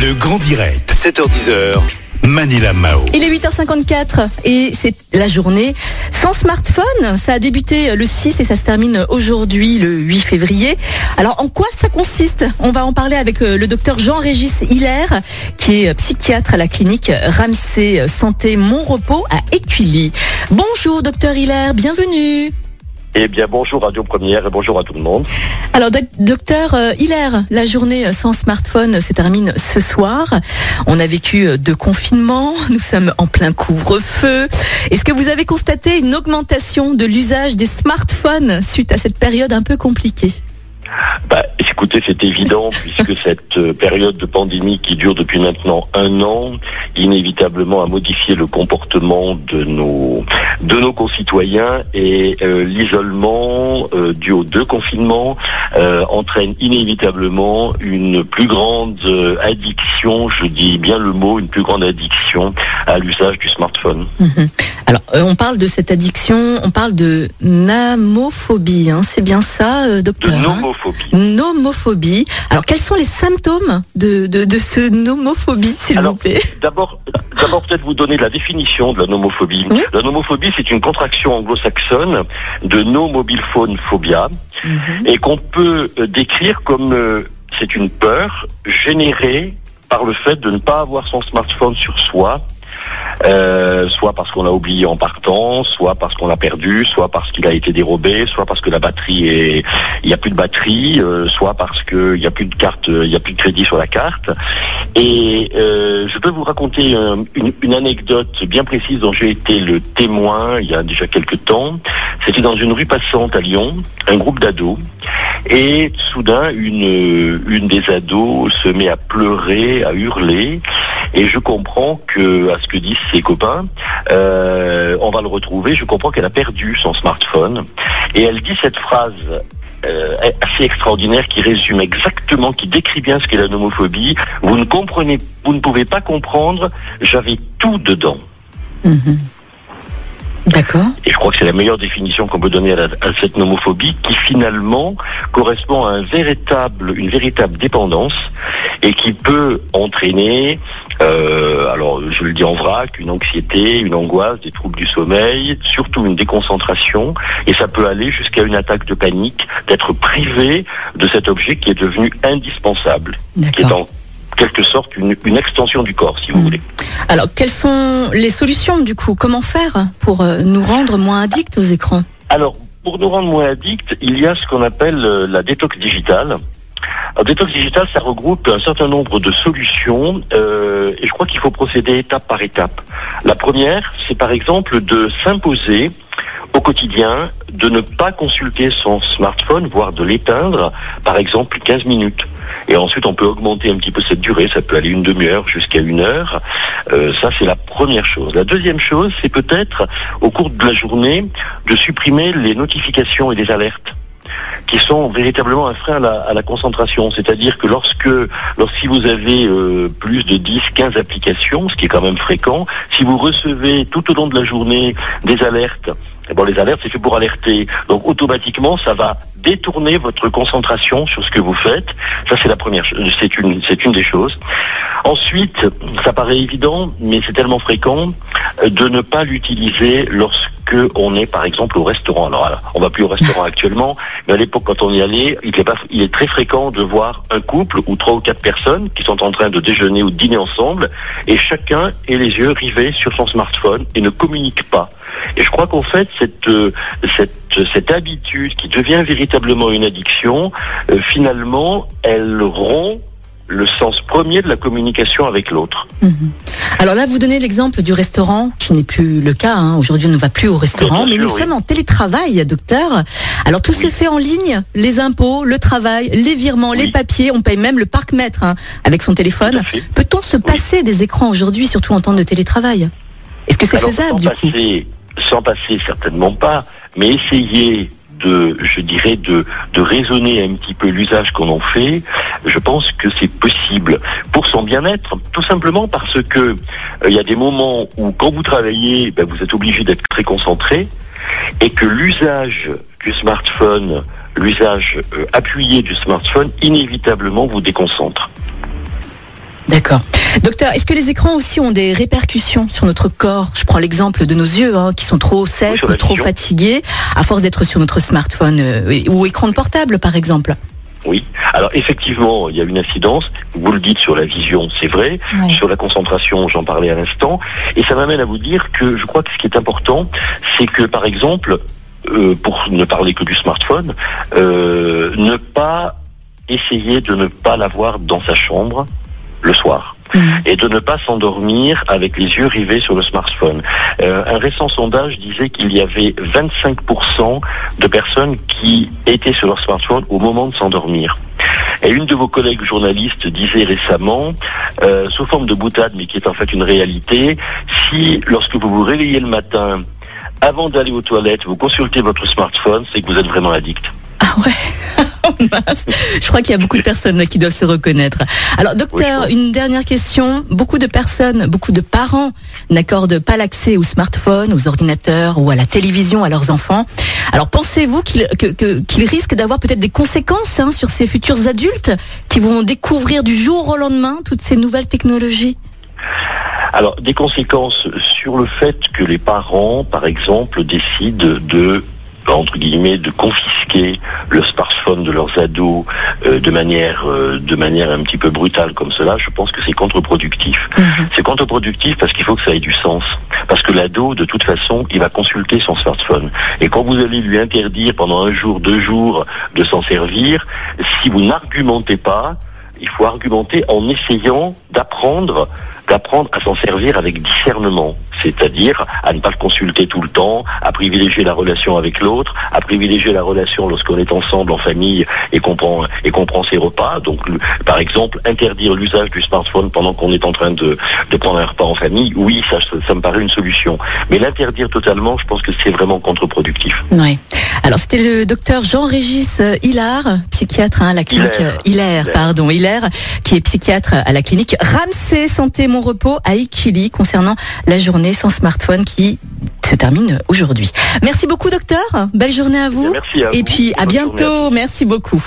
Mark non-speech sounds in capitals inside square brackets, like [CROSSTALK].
Le grand direct, 7h10h. Manila Mao. Il est 8h54 et c'est la journée sans smartphone. Ça a débuté le 6 et ça se termine aujourd'hui le 8 février. Alors en quoi ça consiste? On va en parler avec euh, le docteur Jean-Régis Hilaire qui est psychiatre à la clinique Ramsey Santé Mon Repos à Écully. Bonjour docteur Hilaire, bienvenue. Eh bien, bonjour Radio Première et bonjour à tout le monde. Alors, doc- docteur euh, Hilaire, la journée sans smartphone se termine ce soir. On a vécu euh, deux confinements, nous sommes en plein couvre-feu. Est-ce que vous avez constaté une augmentation de l'usage des smartphones suite à cette période un peu compliquée? Bah, écoutez, c'est évident [LAUGHS] puisque cette euh, période de pandémie qui dure depuis maintenant un an, inévitablement a modifié le comportement de nos de nos concitoyens et euh, l'isolement euh, dû aux deux confinements euh, entraîne inévitablement une plus grande addiction, je dis bien le mot, une plus grande addiction à l'usage du smartphone. Mhm. Alors, on parle de cette addiction, on parle de namophobie, hein, c'est bien ça, De docteur hein? nomophobie. Nomophobie. Alors, quels sont les symptômes de, de, de ce nomophobie, s'il vous plaît D'abord, d'abord peut-être vous donner la définition de la nomophobie. Oui. La nomophobie, c'est une contraction anglo-saxonne de no mobile phone phobia Mhm. et qu'on peut euh, décrire comme euh, c'est une peur générée par le fait de ne pas avoir son smartphone sur soi. Euh, soit parce qu'on l'a oublié en partant, soit parce qu'on l'a perdu, soit parce qu'il a été dérobé, soit parce que la batterie est, il n'y a plus de batterie, euh, soit parce qu'il n'y a plus de carte, euh, il n'y a plus de crédit sur la carte. Et je peux vous raconter une, une anecdote bien précise dont j'ai été le témoin il y a déjà quelques temps. C'était dans une rue passante à Lyon, un groupe d'ados. Et soudain, une, une des ados se met à pleurer, à hurler. Et je comprends que, à ce que disent ses copains, euh, on va le retrouver. Je comprends qu'elle a perdu son smartphone. Et elle dit cette phrase euh, assez extraordinaire qui résume exactement, qui décrit bien ce qu'est la nomophobie. Vous ne comprenez, vous ne pouvez pas comprendre. J'avais tout dedans. Mhm. D'accord. Et je crois que c'est la meilleure définition qu'on peut donner à, la- à cette nomophobie qui finalement correspond à un véritable, une véritable dépendance et qui peut entraîner, euh, alors je le dis en vrac, une anxiété, une angoisse, des troubles du sommeil, surtout une déconcentration et ça peut aller jusqu'à une attaque de panique d'être privé de cet objet qui est devenu indispensable, qui est en quelque sorte une, une extension du corps si vous Mm. voulez. Alors, quelles sont les solutions du coup? Comment faire pour euh, nous rendre moins addicts aux écrans? Alors, pour nous rendre moins addicts, il y a ce qu'on appelle euh, la détox digitale. Alors, détox digitale, ça regroupe un certain nombre de solutions euh, et je crois qu'il faut procéder étape par étape. La première, c'est par exemple de s'imposer au quotidien de ne pas consulter son smartphone, voire de l'éteindre, par exemple 15 minutes. Et ensuite, on peut augmenter un petit peu cette durée, ça peut aller une demi-heure jusqu'à une heure. Euh, ça, c'est la première chose. La deuxième chose, c'est peut-être, au cours de la journée, de supprimer les notifications et les alertes qui sont véritablement un frein à la, concentration. C'est-à-dire que lorsque, vous avez euh, plus de 10, 15 applications, ce qui est quand même fréquent, si vous recevez tout au long de la journée des alertes, eh bon, les alertes, c'est fait pour alerter. Donc, automatiquement, ça va détourner votre concentration sur ce que vous faites. Ça, c'est la première. C'est une, c'est une des choses. Ensuite, ça paraît évident, mais c'est tellement fréquent, euh, de ne pas l'utiliser lorsque on est, par exemple, au restaurant. Alors, alors, on va plus au restaurant [LAUGHS] actuellement, mais à l'époque, quand on y allait, il est, pas, il est très fréquent de voir un couple ou trois ou quatre personnes qui sont en train de déjeuner ou de dîner ensemble, et chacun ait les yeux rivés sur son smartphone et ne communique pas. Et je crois qu'en fait, cette, euh, cette, cette habitude qui devient véritablement une addiction, euh, finalement, elle rompt le sens premier de la communication avec l'autre. Mhm. Alors là, vous donnez l'exemple du restaurant, qui n'est plus le cas. hein. Aujourd'hui, on ne va plus au restaurant, mais sûr, nous oui. sommes en télétravail, docteur. Alors tout se fait en ligne, les impôts, le travail, les virements, les papiers. On paye même le parc-mètre hein, avec son téléphone. Peut-on se passer des écrans aujourd'hui, surtout en temps de télétravail? Est-ce que c'est faisable sans du coup? sans passer certainement pas, mais essayer de, je dirais, de, raisonner un petit peu l'usage qu'on en fait, je pense que c'est possible pour son bien-être, tout simplement parce que euh, il y a des moments où quand vous travaillez, ben, vous êtes obligé d'être très concentré et que l'usage du smartphone, l'usage euh, appuyé du smartphone, inévitablement vous déconcentre. D'accord. Docteur, est-ce que les écrans aussi ont des répercussions sur notre corps? Je prends l'exemple de nos yeux hein, qui sont trop secs ou trop vision. fatigués à force d'être sur notre smartphone euh, ou écran de portable par exemple. Oui. Alors effectivement, il y a une incidence. Vous le dites sur la vision, c'est vrai. Sur la concentration, j'en parlais à l'instant. Et ça m'amène à vous dire que je crois que ce qui est important, c'est que par exemple, euh, pour ne parler que du smartphone, euh, ne pas essayer de ne pas l'avoir dans sa chambre le soir Mhm. et de ne pas s'endormir avec les yeux rivés sur le smartphone. Euh, un récent sondage disait qu'il y avait 25% de personnes qui étaient sur leur smartphone au moment de s'endormir. Et une de vos collègues journalistes disait récemment, euh, sous forme de boutade, mais qui est en fait une réalité, si lorsque vous vous réveillez le matin, avant d'aller aux toilettes, vous consultez votre smartphone, c'est que vous êtes vraiment addict. Ah ouais Oh. Je crois qu'il y a beaucoup de personnes qui doivent se reconnaître. Alors, docteur, Oui, une dernière question. Beaucoup de personnes, beaucoup de parents n'accordent pas l'accès aux smartphones, aux ordinateurs ou à la télévision à leurs enfants. Alors, pensez-vous qu'ils risquent d'avoir peut-être des conséquences hein, sur ces futurs adultes qui vont découvrir du jour au lendemain toutes ces nouvelles technologies? Alors, des conséquences sur le fait que les parents, par exemple, décident de entre guillemets de confisquer le smartphone de leurs ados euh, de manière euh, de manière un petit peu brutale comme cela, je pense que c'est contre-productif. C'est contre-productif parce qu'il faut que ça ait du sens. Parce que l'ado, de toute façon, il va consulter son smartphone. Et quand vous allez lui interdire pendant un jour, deux jours de s'en servir, si vous n'argumentez pas, il faut argumenter en essayant d'apprendre à s'en servir avec discernement, c'est-à-dire à ne pas le consulter tout le temps, à privilégier la relation avec l'autre, à privilégier la relation lorsqu'on est ensemble en famille et qu'on prend ses repas. Donc, par exemple, interdire l'usage du smartphone pendant qu'on est en train de, prendre un repas en famille, oui, ça, me paraît une solution. Mais l'interdire totalement, je pense que c'est vraiment contre-productif. Alors c'était le docteur Jean-Régis euh, Hilar, psychiatre hein, à la clinique Hilaire. euh, Hilaire, pardon, Hilaire, qui est psychiatre à la clinique Ramsey Santé Mon Repos à Ikili concernant la journée sans smartphone qui se termine aujourd'hui. Merci beaucoup docteur, belle journée à vous Merci à et vous. puis Bonne journée à bientôt, merci beaucoup.